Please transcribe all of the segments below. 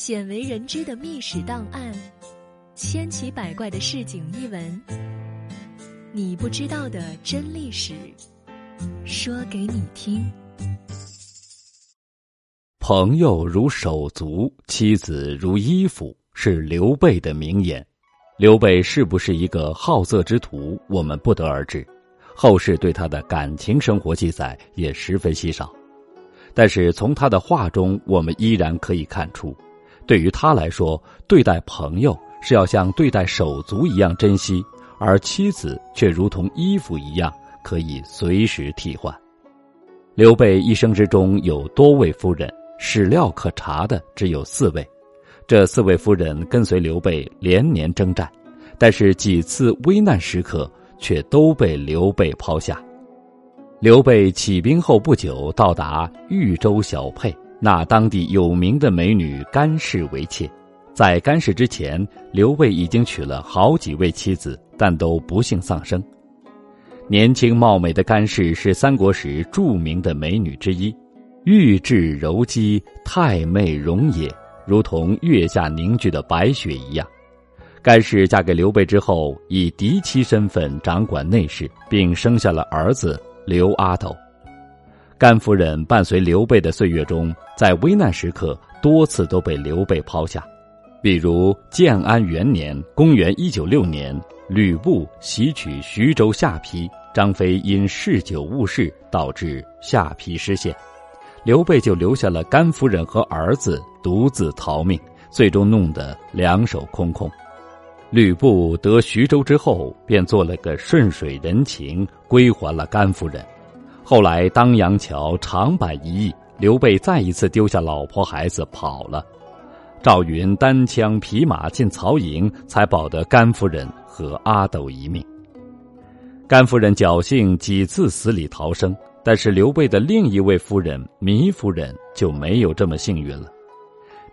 鲜为人知的秘史档案，千奇百怪的市井异闻，你不知道的真历史，说给你听。朋友如手足，妻子如衣服，是刘备的名言。刘备是不是一个好色之徒，我们不得而知。后世对他的感情生活记载也十分稀少，但是从他的话中，我们依然可以看出。对于他来说，对待朋友是要像对待手足一样珍惜，而妻子却如同衣服一样可以随时替换。刘备一生之中有多位夫人，史料可查的只有四位。这四位夫人跟随刘备连年征战，但是几次危难时刻却都被刘备抛下。刘备起兵后不久，到达豫州小沛。纳当地有名的美女甘氏为妾，在甘氏之前，刘备已经娶了好几位妻子，但都不幸丧生。年轻貌美的甘氏是三国时著名的美女之一，玉质柔肌，太媚容也，如同月下凝聚的白雪一样。甘氏嫁给刘备之后，以嫡妻身份掌管内事，并生下了儿子刘阿斗。甘夫人伴随刘备的岁月中，在危难时刻多次都被刘备抛下，比如建安元年（公元196年），吕布袭取徐州下邳，张飞因嗜酒误事导致下邳失陷，刘备就留下了甘夫人和儿子独自逃命，最终弄得两手空空。吕布得徐州之后，便做了个顺水人情，归还了甘夫人。后来，当阳桥长坂一役，刘备再一次丢下老婆孩子跑了。赵云单枪匹马进曹营，才保得甘夫人和阿斗一命。甘夫人侥幸几次死里逃生，但是刘备的另一位夫人糜夫人就没有这么幸运了。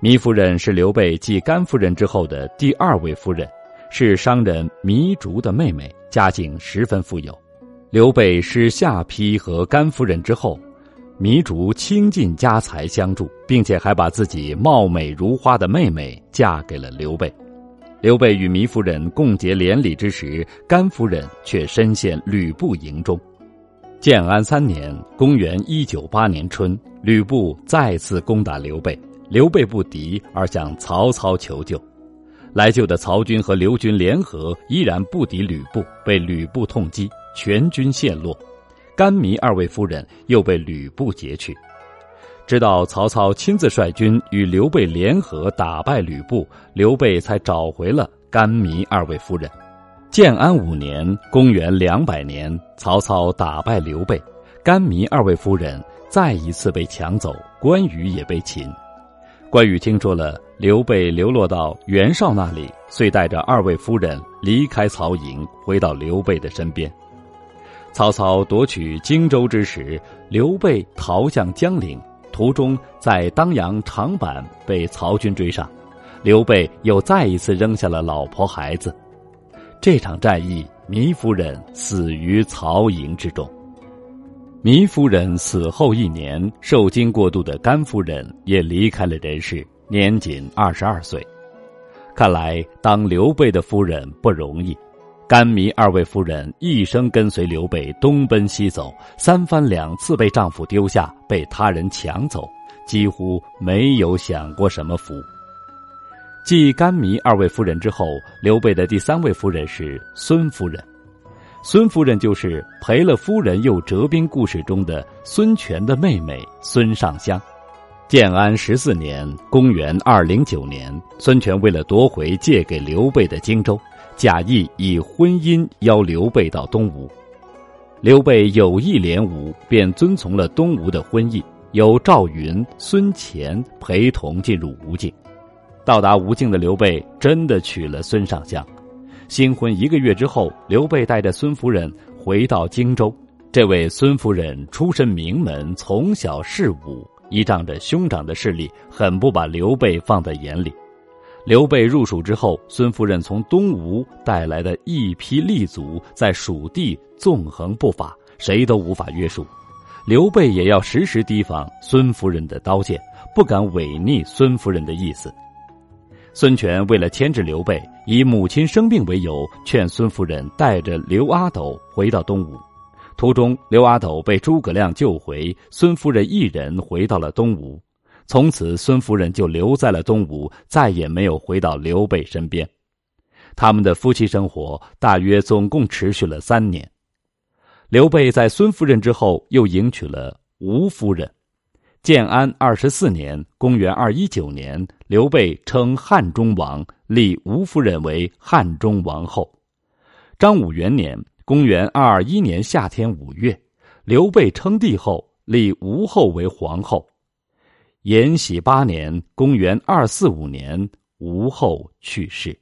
糜夫人是刘备继甘夫人之后的第二位夫人，是商人糜竺的妹妹，家境十分富有。刘备失下邳和甘夫人之后，糜竺倾尽家财相助，并且还把自己貌美如花的妹妹嫁给了刘备。刘备与糜夫人共结连理之时，甘夫人却身陷吕布营中。建安三年（公元198年春），吕布再次攻打刘备，刘备不敌，而向曹操求救。来救的曹军和刘军联合，依然不敌吕布，被吕布痛击。全军陷落，甘糜二位夫人又被吕布劫去。直到曹操亲自率军与刘备联合打败吕布，刘备才找回了甘糜二位夫人。建安五年（公元两百年），曹操打败刘备，甘糜二位夫人再一次被抢走，关羽也被擒。关羽听说了刘备流落到袁绍那里，遂带着二位夫人离开曹营，回到刘备的身边。曹操夺取荆州之时，刘备逃向江陵，途中在当阳长坂被曹军追上，刘备又再一次扔下了老婆孩子。这场战役，糜夫人死于曹营之中。糜夫人死后一年，受惊过度的甘夫人也离开了人世，年仅二十二岁。看来当刘备的夫人不容易。甘糜二位夫人一生跟随刘备东奔西走，三番两次被丈夫丢下，被他人抢走，几乎没有享过什么福。继甘糜二位夫人之后，刘备的第三位夫人是孙夫人。孙夫人就是赔了夫人又折兵故事中的孙权的妹妹孙尚香。建安十四年（公元二零九年），孙权为了夺回借给刘备的荆州。贾谊以婚姻邀刘备到东吴，刘备有意联吴，便遵从了东吴的婚意，由赵云、孙乾陪同进入吴境。到达吴境的刘备真的娶了孙尚香。新婚一个月之后，刘备带着孙夫人回到荆州。这位孙夫人出身名门，从小嗜武，依仗着兄长的势力，很不把刘备放在眼里。刘备入蜀之后，孙夫人从东吴带来的一批立足，在蜀地纵横不法，谁都无法约束。刘备也要时时提防孙夫人的刀剑，不敢违逆孙夫人的意思。孙权为了牵制刘备，以母亲生病为由，劝孙夫人带着刘阿斗回到东吴。途中，刘阿斗被诸葛亮救回，孙夫人一人回到了东吴。从此，孙夫人就留在了东吴，再也没有回到刘备身边。他们的夫妻生活大约总共持续了三年。刘备在孙夫人之后，又迎娶了吴夫人。建安二十四年（公元二一九年），刘备称汉中王，立吴夫人为汉中王后。张武元年。公元二二一年夏天五月，刘备称帝后，立吴后为皇后。延禧八年，公元二四五年，吴后去世。